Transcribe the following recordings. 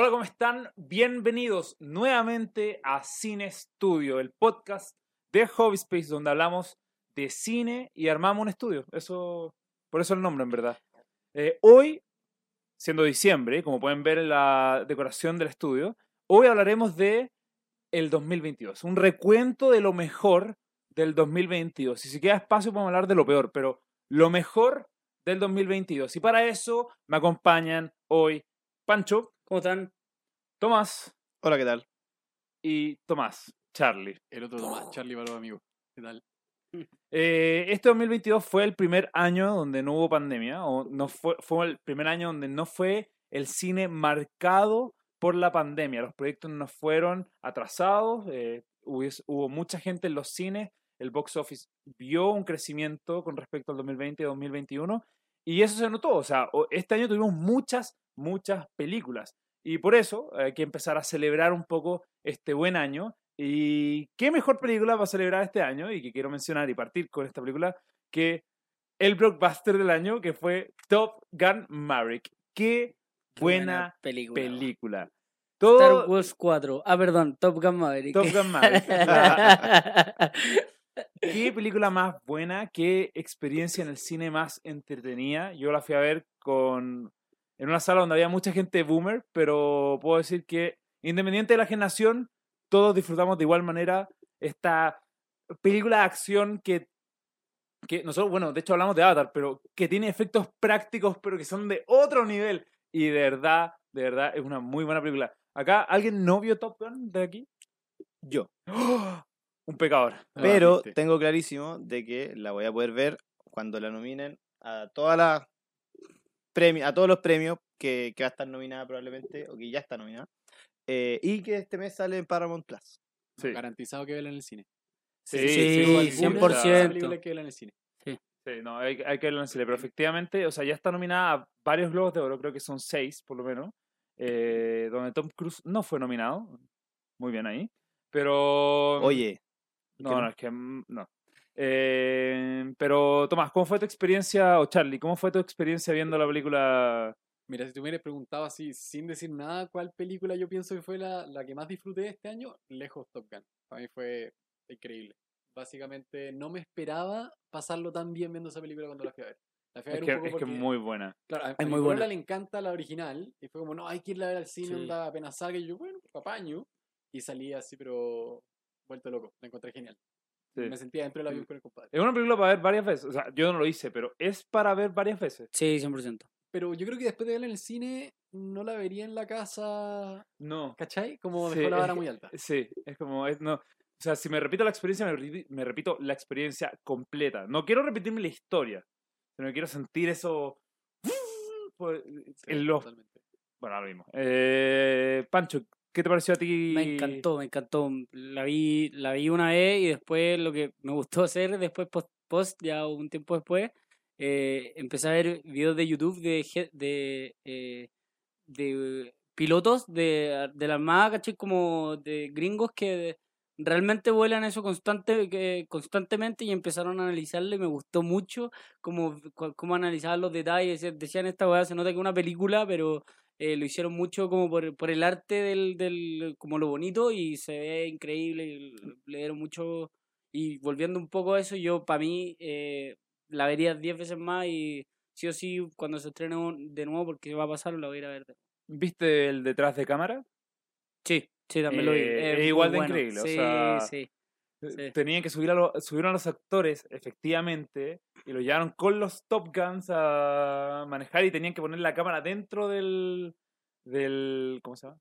Hola, ¿cómo están? Bienvenidos nuevamente a Cine Studio, el podcast de Hobby Space, donde hablamos de cine y armamos un estudio. Eso, por eso el nombre, en verdad. Eh, hoy, siendo diciembre, como pueden ver en la decoración del estudio, hoy hablaremos de el 2022, un recuento de lo mejor del 2022. Y si queda espacio, podemos hablar de lo peor, pero lo mejor del 2022. Y para eso me acompañan hoy Pancho, ¿Cómo están? Tomás Hola, ¿qué tal? y Tomás, Charlie. El otro Tomás, Charlie para los amigos. ¿Qué tal? Eh, este 2022 fue el primer año donde no hubo pandemia, o no fue, fue el primer año donde no fue el cine marcado por la pandemia. Los proyectos no fueron atrasados, eh, hubies- hubo mucha gente en los cines, el box office vio un crecimiento con respecto al 2020 y 2021, y eso se notó. O sea, este año tuvimos muchas, muchas películas. Y por eso hay que empezar a celebrar un poco este buen año. ¿Y qué mejor película va a celebrar este año? Y que quiero mencionar y partir con esta película, que el blockbuster del año, que fue Top Gun Maverick. Qué buena, película. película. Star Wars 4. Ah, perdón, Top Gun Maverick. Top Gun Maverick. Qué película más buena, qué experiencia en el cine más entretenida. Yo la fui a ver con en una sala donde había mucha gente boomer, pero puedo decir que independiente de la generación, todos disfrutamos de igual manera esta película de acción que que nosotros, bueno, de hecho hablamos de Avatar, pero que tiene efectos prácticos, pero que son de otro nivel. Y de verdad, de verdad, es una muy buena película. Acá, ¿alguien no vio Top Gun de aquí? Yo. ¡Oh! Un pecador. Pero tengo clarísimo de que la voy a poder ver cuando la nominen a todas las premios, a todos los premios que, que va a estar nominada probablemente, o que ya está nominada. eh, y que este mes sale en Paramount Plus. Sí, Garantizado que verla en el cine. sí, Sí, sí, Igual, sí, 100%. o sea, Esa película hay que verla en el cine. Sí, no, hay, hay que verlo en el cine, pero efectivamente, o sea, ya está nominada a varios Globos de Oro, creo que son seis por lo menos, eh, donde Tom Cruise no fue nominado. Muy bien ahí. Pero. Oye, No, que no, no? es que mm, no. Eh, pero, Tomás, ¿cómo fue tu experiencia, o Charlie, cómo fue tu experiencia viendo la película? Mira, si tú me hubieras preguntado así, sin decir nada, cuál película yo pienso que fue la, la que más disfruté de este año, lejos Top Gun. Para mí fue increíble. Básicamente, no me esperaba pasarlo tan bien viendo esa película cuando la fui a ver. La fui a Es ver que un poco es que es muy buena. Claro, a, Es mi muy buena. le encanta la original y fue como, no, hay que irla a ver al cine, Sí. onda, apenas salga. Y yo, bueno, papaño. Y salí así, pero vuelto loco. La encontré genial. Sí. Me sentía dentro del avión con el compadre. Es una película para ver varias veces. O sea, yo no lo hice, pero es para ver varias veces. Sí, 100%. Pero yo creo que después de verla en el cine, no la vería en la casa, No. ¿cachai? Como Sí, dejó la vara muy alta. Sí, es como, es, no, o sea, si me repito la experiencia, me, me repito la experiencia completa. No quiero repetirme la historia, sino que quiero sentir eso. pues, Sí, en los, totalmente. bueno, ahora mismo. Eh, Pancho, ¿qué te pareció a ti? Me encantó, me encantó. La vi, la vi una vez y después lo que me gustó hacer después, post, post ya un tiempo después, eh, empecé a ver videos de YouTube de, de, eh, de pilotos de, de la Armada, ¿cachai? Como de gringos que realmente vuelan eso constante, que, constantemente y empezaron a analizarlo y me gustó mucho como, como analizaban los detalles. Decían- Decían esta weá, se nota que es una película, pero eh, lo hicieron mucho como por, por el arte del, del, como lo bonito y se ve increíble, y le dieron mucho, y volviendo un poco a eso, yo para mí eh, la vería 10 veces más y sí o sí cuando se estrene de nuevo, porque va a pasar, la voy a ir a ver. ¿Viste el detrás de cámara? Sí, sí, también lo vi. Eh, es es igual de bueno. increíble, o Sí, sea, sí. Eh, Sí. Tenían que subir a, los, subieron a los actores, efectivamente, y lo llevaron con los Top Guns a manejar y tenían que poner la cámara dentro del. del ¿Cómo se llama?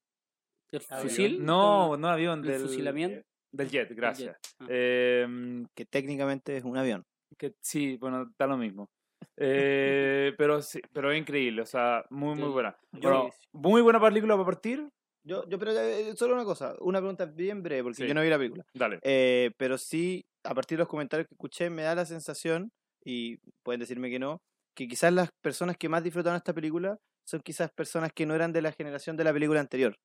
¿El fusil? No, no avión, ¿El del. fusilamiento? Del jet, gracias. Ah. Em, que técnicamente es un avión. que sí, bueno, da lo mismo. Eh, pero sí, pero es increíble, o sea, muy, muy buena. Bueno, muy buena película para partir. Yo, yo pero eh, solo una cosa, una pregunta bien breve, porque Sí. yo no vi la película. Dale. Eh, pero sí, a partir de los comentarios que escuché, me da la sensación, y pueden decirme que no, que quizás las personas que más disfrutaron esta película son quizás personas que no eran de la generación de la película anterior.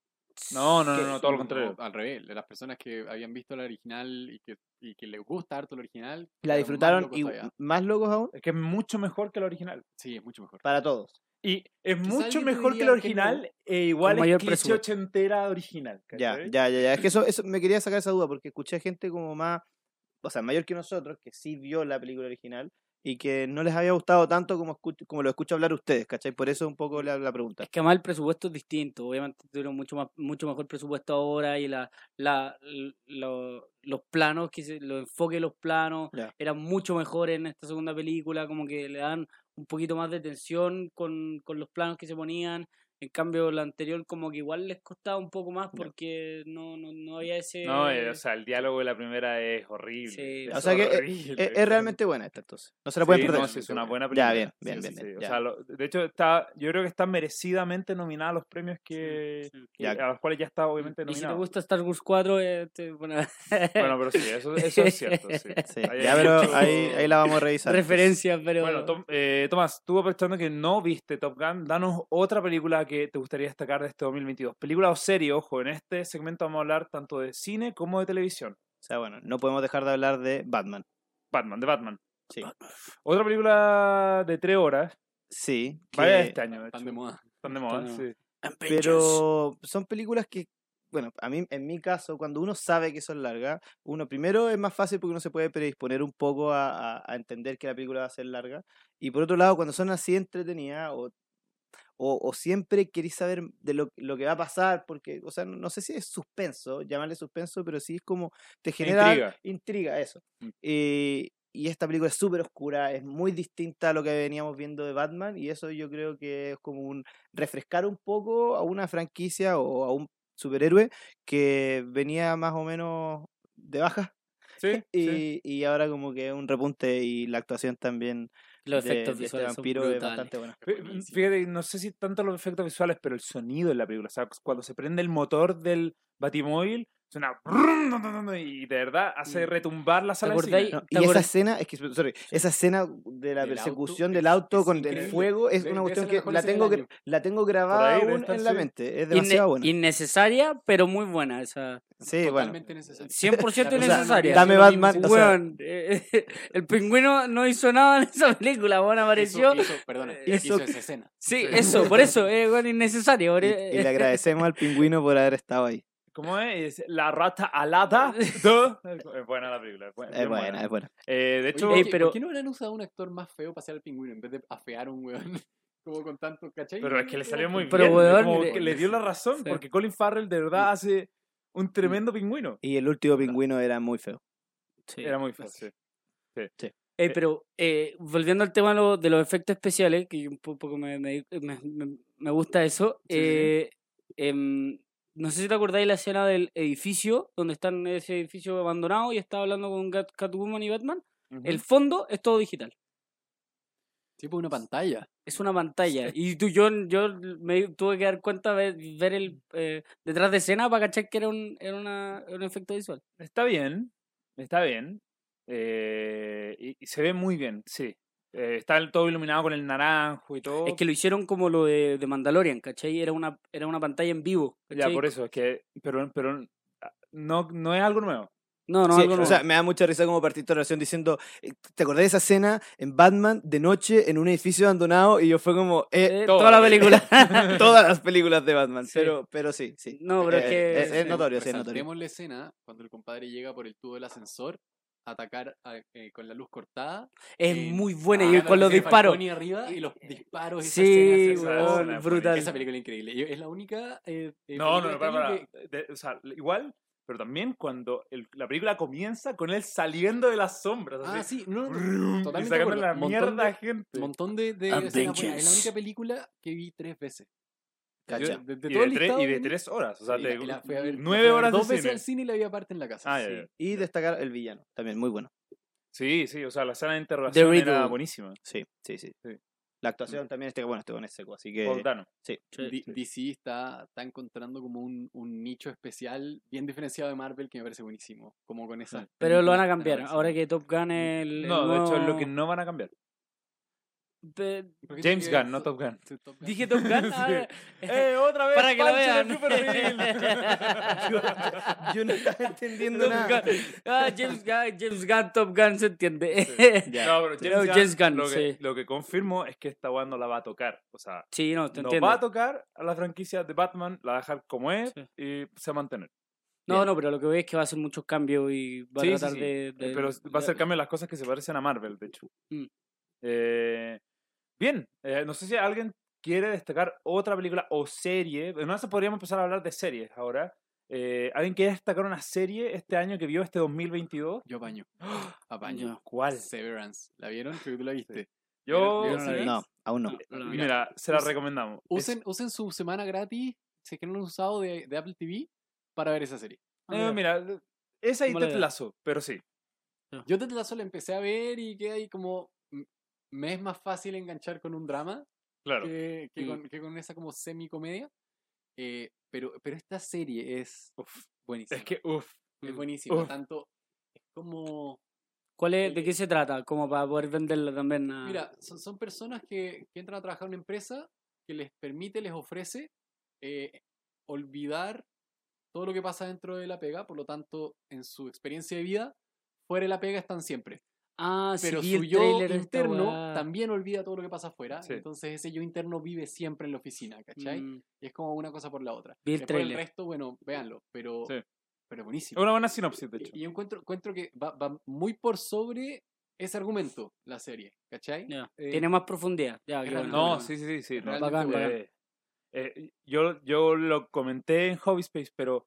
No, no, no, no, todo lo contrario. al revés, de las personas que habían visto la original y que, y que les gusta harto la original. La más disfrutaron locos y todavía. más locos aún Es que es mucho mejor que la original. Sí, es mucho mejor. para todos. Y es mucho mejor que que original e igual es cliché ochentera original. Ya, ya, ya, ya. Es que eso, eso me quería sacar esa duda porque escuché gente como más, o sea, mayor que nosotros, que sí vio la película original y que no les había gustado tanto como, como lo escucho hablar ustedes, ¿cachai? Por eso un poco la, la pregunta. Es que además el presupuesto es distinto. Obviamente tuvieron mucho más, mucho mejor presupuesto ahora y la, la, lo- los planos, que se, los enfoques de los planos Ya. eran mucho mejores en esta segunda película, como que le dan un poquito más de tensión con, con los planos que se ponían. En cambio, la anterior como que igual les costaba un poco más Ya. porque no, no, no había ese... No, eh, o sea, el diálogo de la primera es horrible. Sí. es O sea que, eh, horrible, Es, es realmente buena esta entonces. No se la pueden Sí, perder. no, sí, es una buena Ya, película. bien, bien, Sí, bien, sí, bien, sí. O ya. sea, lo- de hecho, está, yo creo que está merecidamente nominada a los premios que, sí. que- Ya. a los cuales ya está obviamente Y si te gusta Star Wars 4, eh, te- bueno, Bueno, pero sí, eso, eso es cierto. Sí. Sí, Ahí ya, pero mucho- ahí, ahí la vamos a revisar. entonces. referencias, pero... Bueno, Tom- eh, Tomás, tú aprovechando que no viste Top Gun, danos otra película que te gustaría destacar de este 2022. Película o serie, ojo, en este segmento vamos a hablar tanto de cine como de televisión. O sea, bueno, no podemos dejar de hablar de Batman. Batman, de Batman. Sí. Otra película de tres horas. Sí. Vaya que- este año, de Tan de moda. Están de moda, de sí. Pero son películas que, bueno, a mí, en mi caso, cuando uno sabe que son largas, uno primero es más fácil porque uno se puede predisponer un poco a, a- a entender que la película va a ser larga. Y por otro lado, cuando son así entretenidas o, o, o siempre queréis saber de lo, lo que va a pasar, porque, o sea, no, no sé si es suspenso, llamarle suspenso, pero sí es como, te genera Intriga. intriga eso. Mm. Eh, y esta película es súper oscura, es muy distinta a lo que veníamos viendo de Batman y eso yo creo que es como un refrescar un poco a una franquicia o a un superhéroe que venía más o menos de baja Sí, y, sí. y ahora como que un repunte y la actuación también Los de, efectos de este visuales son vampiro es brutales. bastante buena. Fí- Fíjate, no sé si tanto los efectos visuales, pero el sonido de la película. O sea, cuando se prende el motor del batimóvil, suena y de verdad hace retumbar la sala de cine. No, ¿Te y esa escena, es que, sorry, esa escena de la auto persecución del auto es con el fuego es una cuestión que la tengo, la tengo grabada ahí aún en la mente. Es Inne- demasiado buena. Innecesaria, pero muy buena. Esa. Sí, bueno. Totalmente necesario. 100% La persona innecesaria. dame Batman, o sea- eh, el pingüino no hizo nada en esa película, bueno, apareció. Hizo, hizo- perdona, Hizo esa escena. Sí, eso, por eso, es bueno, innecesario. y le agradecemos al pingüino por haber estado ahí. ¿Cómo es? La rata alada. Es buena la película. Es buena. Es buena, es buena. Eh, de Oye, hecho, ¿por qué- pero- ¿por qué no habrán usado un actor más feo para ser el pingüino en vez de afear a un weón? Como con tanto, ¿cachai? pero es que le salió muy Pero, bien. weón, como le- que le dio la razón, Sí. porque Colin Farrell de verdad hace un tremendo pingüino. Y el último pingüino era muy feo. Sí. Era muy fácil. Ey, pero eh, volviendo al tema de, lo- de los efectos especiales, que un po- poco me, me, me- me- gusta eso, Sí, sí, sí. eh, em, no sé si te acordáis la escena del edificio, donde están en ese edificio abandonado y está hablando con Cat- Catwoman y Batman. El fondo es todo digital. Tipo una pantalla. Es una pantalla. Y tú, yo, yo me tuve que dar cuenta ver, ver el eh, detrás de escena para cachar que era un, era una, era un efecto visual. Está bien, está bien. eh, y, y se ve muy bien, sí. Eh, está todo iluminado con el naranjo y todo. Es que lo hicieron como lo de, de Mandalorian, ¿cachai? Era una, era una pantalla en vivo. ya, ¿cachai? por eso, es que. Pero, pero ah, no, no es algo nuevo. No, no, Sí, algo o nuevo. sea, me da mucha risa como partiste tu relación diciendo, eh, ¿te acordás de esa escena en Batman de noche en un edificio abandonado? Y yo fue como, eh, Eh, toda toda la la película. todas las películas de Batman. Sí. Pero, pero sí, sí. No, pero es Eh, que- es, es notorio, sí, es notorio. La escena cuando el compadre llega por el tubo del ascensor atacar a- eh, con la luz cortada. es en- muy buena. ah, Y la con los disparos. Arriba y los disparos. esa Sí, brutal. Esa película es increíble. Es la única. eh, eh, No, no, no, para, año para. De- o sea, igual, pero también cuando el- la película comienza con él saliendo de las sombras. Ah, así, sí, no, no, brum, y totalmente de sacando la Montón mierda de- gente. Un montón de, de escenas. Es la única película que vi tres veces. Cacha. De, de y, todo de tres, listado y de tres horas. O sea, y te- la- la fui a ver- nueve horas de Dos veces cine. al cine y la vi aparte en la casa. Ah, sí. ya. Y destacar el villano, también muy bueno. Sí, sí, o sea, la escena de interrogación era Riddle. buenísima. Sí, sí, sí. Sí. La actuación también, este, bueno, este con es seco, así que... Paul Dano. Sí. DC está, está encontrando como un, un nicho especial bien diferenciado de Marvel que me parece buenísimo. Como con esas. Pero lo van a cambiar. Ahora que Top Gun es el. el No, de hecho es lo nuevo- que no van a cambiar. Pe- ¿Por qué James Gunn, no Top Gun. Sí, Top Gun. Dije Top Gun. ah, ¡Eh, otra vez! Para que lo vean. Cooperfield! Yo no estaba entendiendo Top nada. Gun. Ah, James Gunn, James Gunn, Top Gun, se entiende. No, pero Pero James, James Gunn, Gunn, lo, que, sí. lo que confirmo es que esta weá no la va a tocar. O sea, Sí, no, te no entiendo. va a tocar a la franquicia de Batman, la va a dejar como es Sí. y se va a mantener. No, Bien. no, pero lo que veo es que va a hacer muchos cambios y va Sí, a tratar sí. de, Eh, de- Pero va a ser de- cambio en las cosas que se parecen a Marvel, de hecho. Mm. Eh, bien, eh, no sé si alguien quiere destacar otra película o serie. No sé, podríamos empezar a hablar de series ahora. Eh, ¿Alguien quiere destacar una serie este año que vio este 2022? Yo apaño. Apaño. Yo. ¿Cuál? Severance. ¿La vieron? Creo que tú la viste. Yo, yo no. No, aún no. No, no, mira, se la recomendamos. Es- Usen, usen su semana gratis, si es que no lo han usado, de, de Apple TV para ver esa serie. Ah, eh, mira, esa y. Lasso, pero sí. Yo desde la empecé a ver y que ahí como... Me es más fácil enganchar con un drama Claro. que, que Mm. con, que con esa como semi-comedia. Eh, pero, pero esta serie es buenísima. Es que, uff. es buenísima. uf. Tanto es como... ¿Cuál es, ¿De qué se trata? Como para poder venderla también a... Mira, son, son personas que, que entran a trabajar en una empresa que les permite, les ofrece eh, olvidar todo lo que pasa dentro de la pega, por lo tanto, en su experiencia de vida, fuera de la pega están siempre. Ah, sí, Pero vi su yo interno también olvida todo lo que pasa afuera, Sí. entonces ese yo interno vive siempre en la oficina, ¿cachai? Mm, Y es como una cosa por la otra. Vi el Después el resto, bueno, véanlo, pero, Sí. pero Es buenísimo. una buena sinopsis, de hecho. Y, yo encuentro, encuentro que va, va muy por sobre ese argumento, la serie, ¿cachai? Eh, Tiene más profundidad. Ya, es. No, sí, sí, sí. sí, Es no, realmente Bacán, bueno. bacán. eh, eh, yo, yo lo comenté en Hobby Space, pero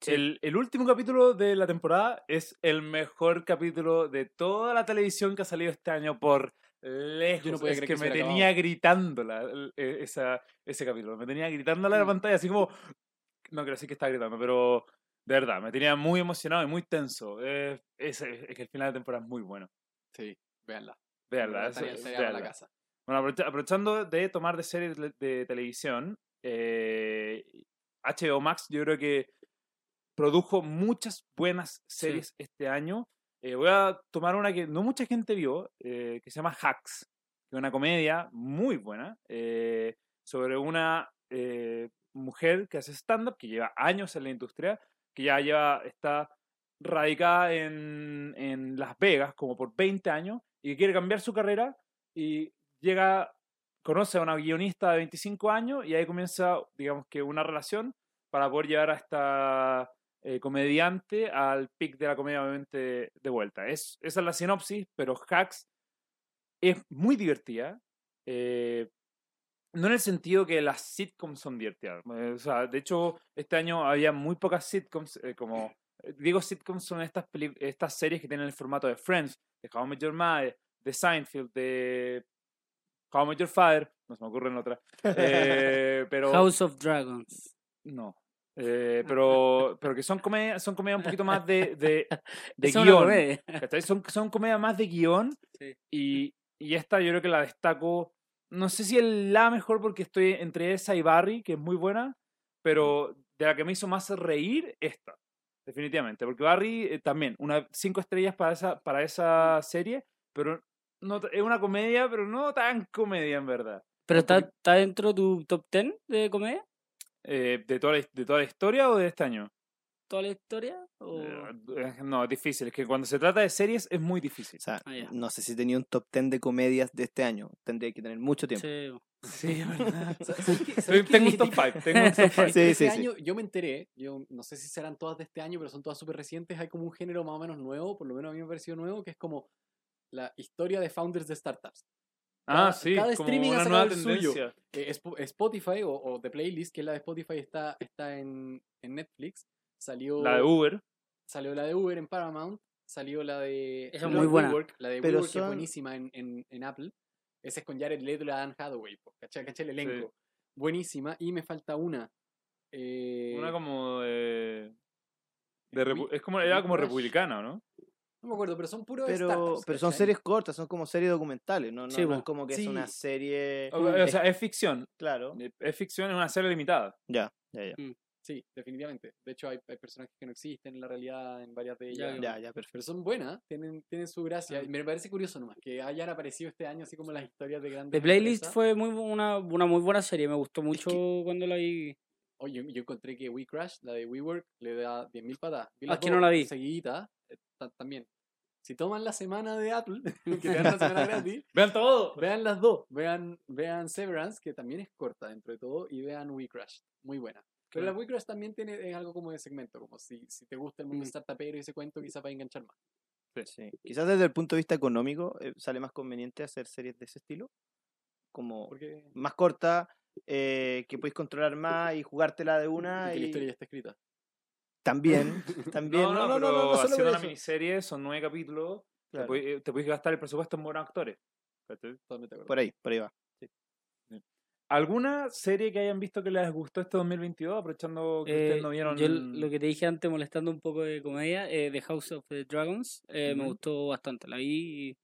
Sí. el, el último capítulo de la temporada es el mejor capítulo de toda la televisión que ha salido este año por lejos. podía es creer que, que me tenía gritándola el- e- esa, ese capítulo. Me tenía gritándola en la Mm. pantalla, así como... No quiero decir que estaba gritando, pero de verdad, me tenía muy emocionado y muy tenso. Eh, es, es que el final de temporada es muy bueno. Sí, véanla. Eso- tarea para la véanla. casa. Bueno, aprovecha- aprovechando de tomar de series de, de televisión, eh, HBO Max yo creo que produjo muchas buenas series este año. Eh, voy a tomar una que no mucha gente vio, eh, que se llama Hacks, que es una comedia muy buena eh, sobre una mujer que hace stand-up, que lleva años en la industria, que ya lleva, está radicada en, en Las Vegas como por 20 años y que quiere cambiar su carrera y llega, conoce a una guionista de 25 años y ahí comienza, digamos que una relación para poder llevar a esta eh, comediante al pic de la comedia, obviamente, de vuelta. Es, esa es la sinopsis, pero Hacks es muy divertida. eh, no en el sentido que las sitcoms son divertidas. eh, o sea, de hecho, este año había muy pocas sitcoms, eh, como... eh, Digo, sitcoms son estas, estas series que tienen el formato de Friends, de How I Met Your Mother, de Seinfeld, de How I Met Your Father, no se me ocurren otras. Eh, pero House of Dragons. no. Eh, pero, pero que son comedias son comedias un poquito más de, de, de guion. comedia. Son, son comedias más de guion. Sí. Y, y esta yo creo que la destaco. No sé si es la mejor porque estoy entre esa y Barry, que es muy buena. Pero de la que me hizo más reír, esta. Definitivamente. Porque Barry eh, también, una cinco estrellas para esa, para esa serie. Pero no, es una comedia, pero no tan comedia en verdad. ¿Pero está, está dentro de tu top 10 de comedia? Eh, de, toda la, ¿De toda la historia o de este año? ¿Toda la historia? O... Eh, No, es difícil. Es que cuando se trata de series es muy difícil. O sea, Ah, ya. no sé si tenía un top 10 de comedias de este año. Tendría que tener mucho tiempo. Sí. Sí, es verdad. ¿Sabes qué? ¿Sabes qué? Tengo un top 5. Tengo un top 5. Sí, este sí, sí. año yo me enteré, yo no sé si serán todas de este año, pero son todas súper recientes. Hay como un género más o menos nuevo, por lo menos a mí me ha parecido nuevo, que es como la historia de founders de startups. Ah, sí, cada como streaming ha una sacado nueva el suyo. tendencia. Eh, Sp- Spotify o, o The Playlist, que es la de Spotify, está, está en, en Netflix. Salió La de Uber. salió la de Uber en Paramount, salió la de Esa es la muy de buena. WeWork, la de Pero WeWork que es son- buenísima en, en, en Apple. Ese es con Jared Leto y la Dan Hathaway, ¿cachai? ¿cachai? El elenco. Buenísima. Y me falta una. eh, Una como de. de We- repu- es como, era como republicana, ¿no? No me acuerdo, pero son puros Pero, startups, pero son ¿cachai? series cortas, son como series documentales, no, no, Sí, no es como que es una serie... O, o sea, es ficción. Claro, Es ficción, es una serie limitada. ya, ya, ya. Sí, definitivamente. De hecho, hay, hay personajes que no existen en la realidad en varias de ellas. Ya, ya, perfecto. Pero son buenas, tienen, tienen su gracia. Ah. Y me parece curioso nomás que hayan aparecido este año así como las historias de grandes The Playlist empresas. fue muy una, una muy buena serie, me gustó mucho cuando la vi. Oye, yo, yo encontré que We Crash, la de WeWork, le da 10.000 patadas. Vi dos no la vi. Seguiditas, eh, ta- también. Si toman la semana de Apple, que te dan la semana gratis, Vean todo. vean las dos. Vean, vean Severance, que también es corta dentro de todo, y vean We Crash, muy buena. Pero la We Crash también tiene es algo como de segmento, como si, si te gusta el mundo Mm. startupero y ese cuento, quizás va a enganchar más. Sí. Quizás desde el punto de vista económico eh, sale más conveniente hacer series de ese estilo. Como más corta, eh, que podéis controlar más y jugártela de y una. que la Y historia ya está escrita. También, también. No, no, pero solo haciendo una miniserie, son nueve capítulos, Claro, te, puedes, gastar el presupuesto en buenos actores. Por ahí, por ahí va. ¿Alguna serie que hayan visto que les gustó este 2022? Aprovechando que Eh, ustedes no vieron. Yo lo que te dije antes, molestando un poco de comedia, eh, The House of the Dragons, eh, me gustó bastante. La vi y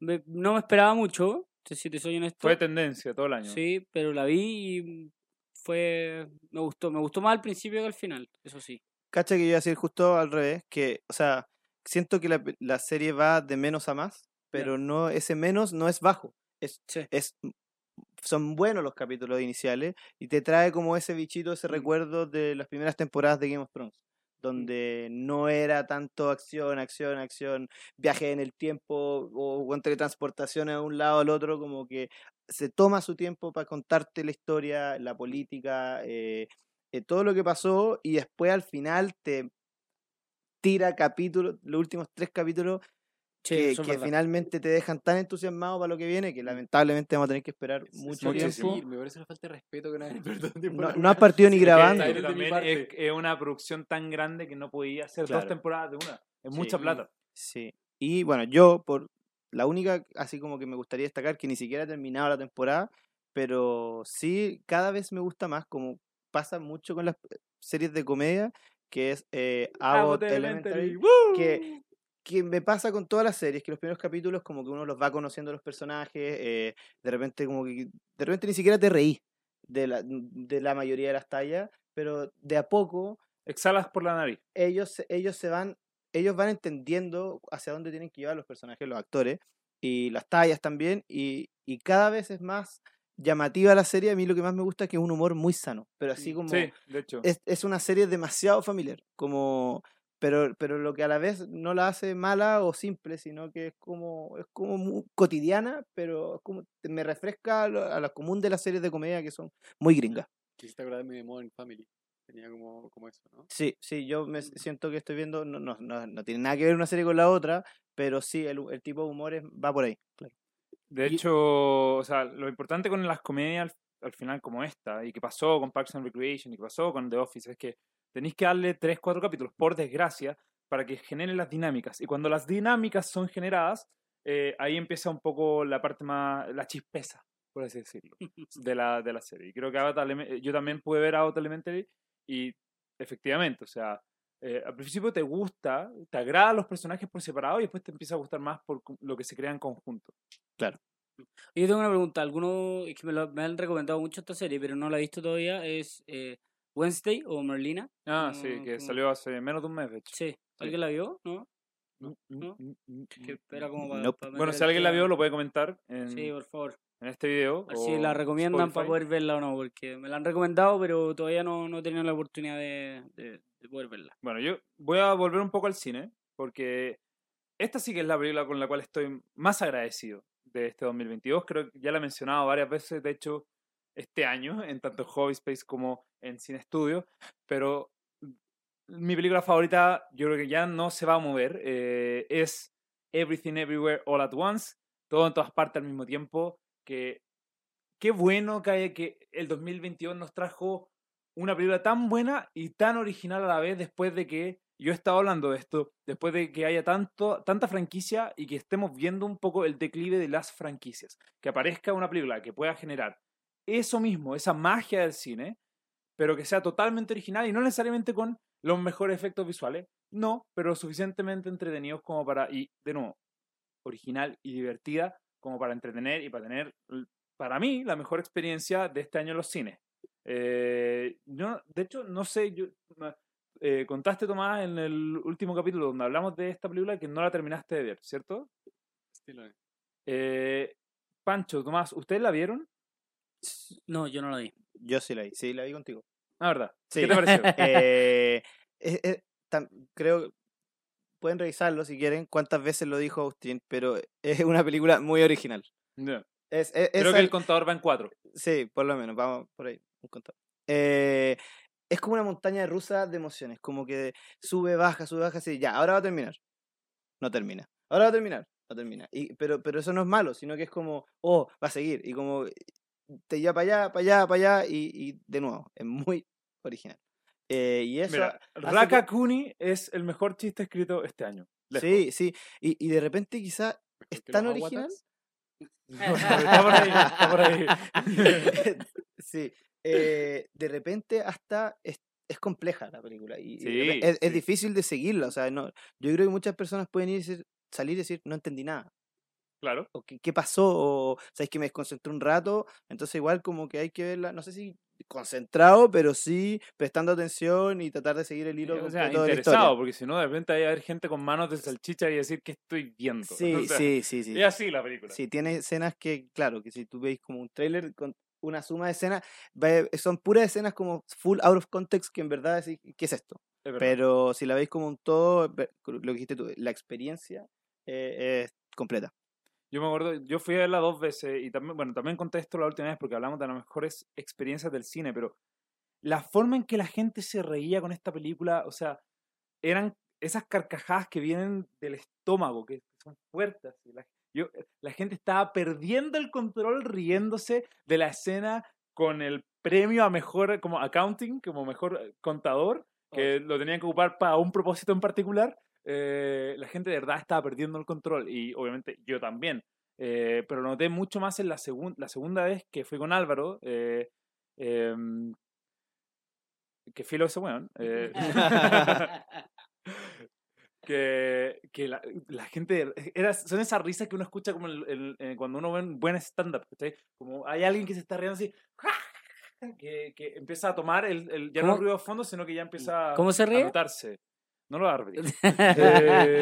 me- no me esperaba mucho, si te soy honesto. Fue tendencia todo el año. Sí, pero la vi y fue me gustó, me gustó más al principio que al final, eso sí. Cacha que yo iba a decir justo al revés, que, o sea, siento que la, la serie va de menos a más, pero no, ese menos no es bajo. Es, Sí. es, son buenos los capítulos iniciales y te trae como ese bichito, ese Mm. recuerdo de las primeras temporadas de Game of Thrones, donde no era tanto acción, acción, acción, viaje en el tiempo o, o teletransportación de un lado al otro, como que se toma su tiempo para contarte la historia, la política, eh, eh, todo lo que pasó y después al final te tira capítulos, los últimos tres capítulos Sí, que, finalmente te dejan tan entusiasmado para lo que viene que lamentablemente vamos a tener que esperar Es- mucho tiempo. Me parece una falta de respeto que no hayan invertido tiempo No, has partido ni grabando. Es, es una producción tan grande que no podía hacer Claro. dos temporadas de una. Es Sí. mucha plata. Sí. Y bueno, yo por la única, así como que me gustaría destacar, que ni siquiera he terminado la temporada, pero sí, cada vez me gusta más, como pasa mucho con las series de comedia, que es eh, Abbott Elementary, que, que me pasa con todas las series, que los primeros capítulos como que uno los va conociendo los personajes, eh, de repente como que, de repente ni siquiera te reí de la, de la mayoría de las tallas, pero de a poco Exhalas por la nariz. ellos, ellos se van, ellos van entendiendo hacia dónde tienen que llevar los personajes, los actores, y las tallas también, y, y cada vez es más llamativa la serie. A mí lo que más me gusta es que es un humor muy sano, pero así Mm, como Sí, de hecho. es, es una serie demasiado familiar, como pero, pero lo que a la vez no la hace mala o simple, sino que es como, es como muy cotidiana, pero es como me refresca a lo, a lo común de las series de comedia que son muy gringas. Quisiste acordarme de Modern Family. Tenía como, como eso, ¿no? Sí, sí, yo me siento que estoy viendo, no, no, no, no tiene nada que ver una serie con la otra, pero sí, el, el tipo de humor es- va por ahí. Claro. De Y- hecho, o sea, lo importante con las comedias al, al final como esta, y que pasó con Parks and Recreation, y que pasó con The Office, es que tenéis que darle 3, 4 capítulos, por desgracia, para que generen las dinámicas. Y cuando las dinámicas son generadas, eh, ahí empieza un poco la parte más, la chispeza, por así decirlo, de la, de la serie. Y creo que Avatar yo también pude ver Avatar Elementary y efectivamente, o sea, eh, al principio te gusta, te agradan los personajes por separado y después te empieza a gustar más por lo que se crea en conjunto. Yo tengo una pregunta, alguno es que me, lo- me han recomendado mucho esta serie, pero no la he visto todavía, es eh, Wednesday o Merlina. Ah, sí, que como- salió hace menos de un mes, de hecho. Sí, ¿alguien la vio? ¿No? ¿no? mm, Que espera como para... Nope. para Bueno, si alguien la vio, lo puede comentar en, Sí, por favor. en este video. Si la recomiendan para Spotify. poder verla o no, porque me la han recomendado, pero todavía no, no he tenido la oportunidad de, de- de poder verla. Bueno, yo voy a volver un poco al cine, porque esta sí que es la película con la cual estoy más agradecido de este 2022. Creo que ya la he mencionado varias veces, de hecho, este año, en tanto Hobby Space como en Cine Studio, pero mi película favorita, yo creo que ya no se va a mover, eh, es Everything Everywhere All at Once, todo en todas partes al mismo tiempo, que qué bueno que, que el 2022 nos trajo una película tan buena y tan original a la vez después de que yo he estado hablando de esto, después de que haya tanto, tanta franquicia y que estemos viendo un poco el declive de las franquicias. Que aparezca una película que pueda generar eso mismo, esa magia del cine, pero que sea totalmente original y no necesariamente con los mejores efectos visuales, no, pero suficientemente entretenidos como para, y de nuevo, original y divertida como para entretener y para tener, para mí, la mejor experiencia de este año en los cines. Eh, yo, de hecho, no sé, yo, eh, contaste, Tomás, en el último capítulo donde hablamos de esta película que no la terminaste de ver, ¿cierto? Sí, lo es. Eh, Pancho, Tomás, ¿ustedes la vieron? No, yo no lo vi. Yo sí la vi, sí, la vi contigo. Ah, verdad. Sí. ¿Qué te pareció? Eh, es- es- tam- creo pueden revisarlo si quieren cuántas veces lo dijo Austin, pero es una película muy original. Ya. Es, es- Creo que el contador va en cuatro. Sí, por lo menos, vamos por ahí. Un contador. Eh, es como una montaña rusa de emociones, como que sube, baja, sube, baja, así, ya, ahora va a terminar. No termina. Ahora va a terminar. No termina. Y, pero, pero eso no es malo, sino que es como, oh, va a seguir. Y como te lleva para allá, para allá, para allá, y, y de nuevo, es muy original. Eh, y eso. Mira, Raka que- Kuni es el mejor chiste escrito este año. lejos. Sí, sí. Y, y de repente quizá es tan original. Aguatars. está por ahí, está por ahí. sí. Eh, de repente hasta es, es compleja la película. Y, y Sí, repe- es, es sí. difícil de seguirla. O sea, no, yo creo que muchas personas pueden ir y decir- salir y decir, no entendí nada. Claro. O qué, qué pasó, o sabes que me desconcentré un rato. Entonces, igual como que hay que verla, no sé si concentrado, pero sí prestando atención y tratar de seguir el hilo O sea, interesado, porque si no, de repente hay a haber gente con manos de salchicha y decir que estoy viendo. Sí, O sea, sí, sí, sí. Es así la película. Sí, tiene escenas que, claro, que si tú veis como un tráiler una suma de escenas, son puras escenas como full out of context que en verdad decís, ¿qué es esto? es. Pero si la veis como un todo, lo que dijiste tú, la experiencia eh, es completa. Yo me acuerdo, yo fui a verla dos veces y también, bueno, también conté esto la última vez porque hablamos de las mejores experiencias del cine, pero la forma en que la gente se reía con esta película, o sea, eran esas carcajadas que vienen del estómago, que son fuertes. y La, yo, la gente estaba perdiendo el control riéndose de la escena con el premio a mejor, como accounting, como mejor contador, que lo tenían que ocupar para un propósito en particular. eh, la gente de verdad estaba perdiendo el control y obviamente yo también. Eh, pero lo noté mucho más en la, segun- la segunda vez que fui con Álvaro, eh, em, que filo ese weón. que, que la, la gente era, son esas risas que uno escucha como el- el- eh, cuando uno ve un buen stand-up, ¿cachai? Como hay alguien que se está riendo así, que, que empieza a tomar el, el- ya no ¿Cómo? ruido de fondo, sino que ya empieza ¿Cómo se a ríe? notarse. No lo a repetir. Eh,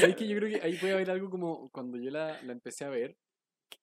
¿sabes que Yo creo que ahí puede haber algo como cuando yo la, la empecé a ver.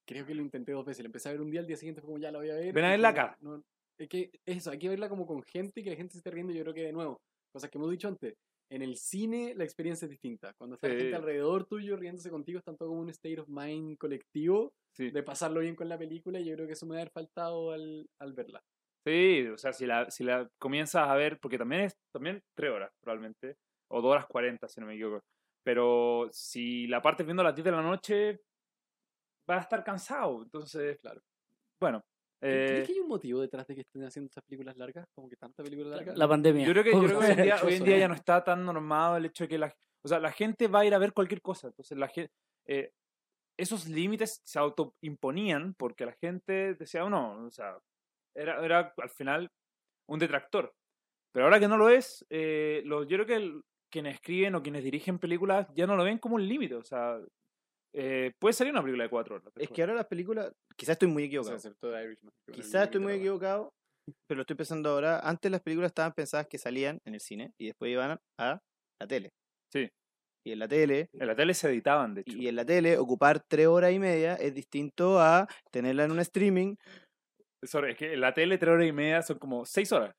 Creo que lo intenté dos veces. La empecé a ver un día, al día siguiente fue como ya la voy a ver. Ven a verla acá. no- es que eso, hay que verla como con gente y que la gente se esté riendo. Yo creo que de nuevo, cosas que hemos dicho antes. En el cine la experiencia es distinta. Cuando está la Sí. gente alrededor tuyo riéndose contigo, están todo como un state of mind colectivo sí. de pasarlo bien con la película. Y yo creo que eso me va a haber faltado al, al verla. Sí, o sea, si la, si la comienzas a ver, porque también es también tres horas probablemente, o dos horas cuarenta, si no me equivoco. Pero si la partes viendo a las 10 de la noche, vas a estar cansado. Entonces, Claro. bueno. Eh, ¿Crees que hay un motivo detrás de que estén haciendo estas películas largas? Como que tanta película larga. La pandemia. yo creo que, yo creo que hoy en día, hoy en día ya no está tan normado el hecho de que la, o sea, la gente va a ir a ver cualquier cosa. Entonces, la gente, esos límites se autoimponían porque la gente decía, "Oh, no, o sea, era, era al final un detractor. Pero ahora que no lo es, eh, lo- yo creo que el- quienes escriben o quienes dirigen películas ya no lo ven como un límite. O sea, eh, puede salir una película de cuatro horas. Es que ahora las películas, quizás estoy muy O sea, equivocado. que bueno, Quizás estoy muy equivocado, pero lo estoy pensando ahora. Antes las películas estaban pensadas que salían en el cine y después iban a la tele. Sí. Y en la tele, En la tele se editaban, de hecho. y en la tele, ocupar tres horas y media es distinto a tenerla en un streaming. Sorry, es que en la tele tres horas y media son como seis horas.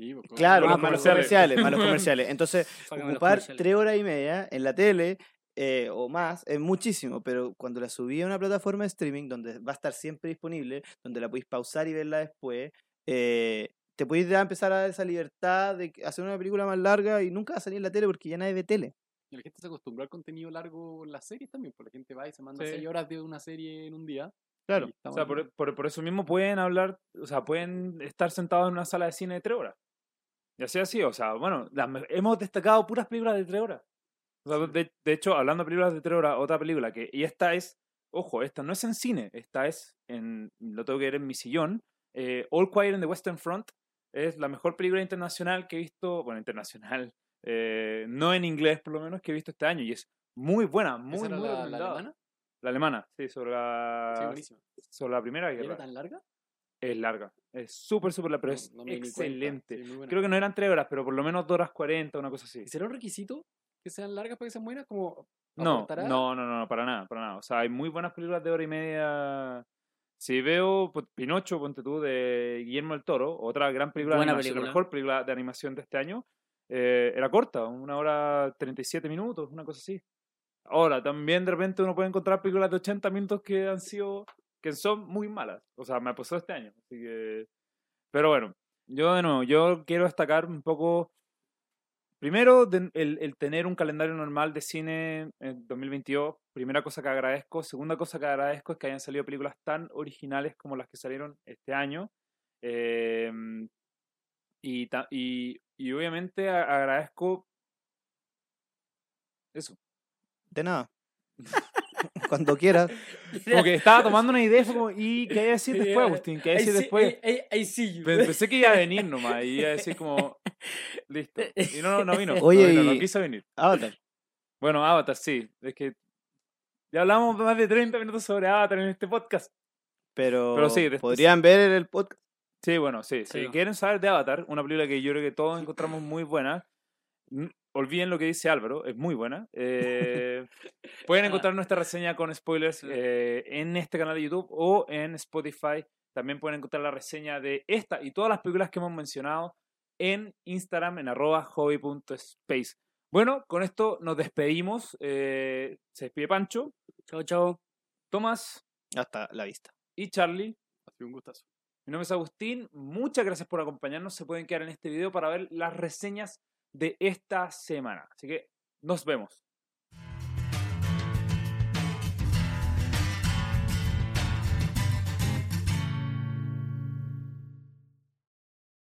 Sí, pues. Claro, malos comerciales. comerciales, malos comerciales. Entonces, ocupar tres horas y media en la tele eh, o más es muchísimo, pero cuando la subí a una plataforma de streaming donde va a estar siempre disponible, donde la podéis pausar y verla después, eh, te podéis ya empezar a dar esa libertad de hacer una película más larga y nunca va a salir en la tele porque ya nadie ve tele. Y la gente se acostumbró al contenido largo en las series también, porque la gente va y se manda Sí. seis horas de una serie en un día. Claro. O sea, por, por- por eso mismo pueden hablar, o sea, pueden estar sentados en una sala de cine de tres horas. Y así así, o sea, bueno, las hemos destacado puras películas de tres horas. De, de hecho, hablando de películas de horas, otra película que, y esta es, ojo, esta no es en cine, esta es en, lo tengo que ver en mi sillón, eh, All Quiet in the Western Front, es la mejor película internacional que he visto, bueno, internacional, eh, no en inglés por lo menos, que he visto este año, y es muy buena, ¿Esa muy, era muy la, la alemana? La alemana, sí, sobre Sí, la, buenísima. sobre la Primera ¿Y Guerra. ¿Era tan larga? Es larga. Es súper, súper larga, pero No- es no excelente. Sí. Creo que no eran tres horas, pero por lo menos dos horas cuarenta, una cosa así. ¿Y será un requisito que sean largas para que sean buenas? Como No, no, no, no, para nada, para nada. O sea, hay muy buenas películas de hora y media. Si veo Pinocho, ponte tú, de Guillermo del Toro, otra gran película Buena de animación, la película. mejor película de animación de este año, eh, era corta, una hora 37 minutos, una cosa así. Ahora, también de repente uno puede encontrar películas de 80 minutos que han sido, que son muy malas. O sea, me pasó este año. Así que... Pero bueno, yo de nuevo, yo quiero destacar un poco Primero, de- el, el tener un calendario normal de cine en 2022, primera cosa que agradezco. Segunda cosa que agradezco es que hayan salido películas tan originales como las que salieron este año. Em, y, y, y obviamente agradezco eso. De nada. Cuando quieras. Como que estaba tomando una idea, como, ¿y qué hay que decir después, Agustín? ¿Qué hay que decir después? You. Pe- Pensé que iba a venir nomás y iba a decir como, listo. Y no, no, no vino. Oye, no, vino, no quiso venir. Avatar. Bueno, Avatar, sí. Es que ya hablamos más de 30 minutos sobre Avatar en este podcast. Pero, Pero sí, después- podrían ver el podcast. Sí, bueno, sí. Sí. Si quieren saber de Avatar, una película que yo creo que todos encontramos muy buena, olviden lo que dice Álvaro, es muy buena. Eh, pueden encontrar nuestra reseña con spoilers eh, en este canal de YouTube o en Spotify. También pueden encontrar la reseña de esta y todas las películas que hemos mencionado en Instagram en arroba hobby.space. Bueno, con esto nos despedimos. Eh, se despide Pancho, Chao, chao. Tomás Hasta la vista. y Charlie. Ha sido un gustazo. Mi nombre es Agustín. Muchas gracias por acompañarnos. Se pueden quedar en este video para ver las reseñas de esta semana. Así que nos vemos.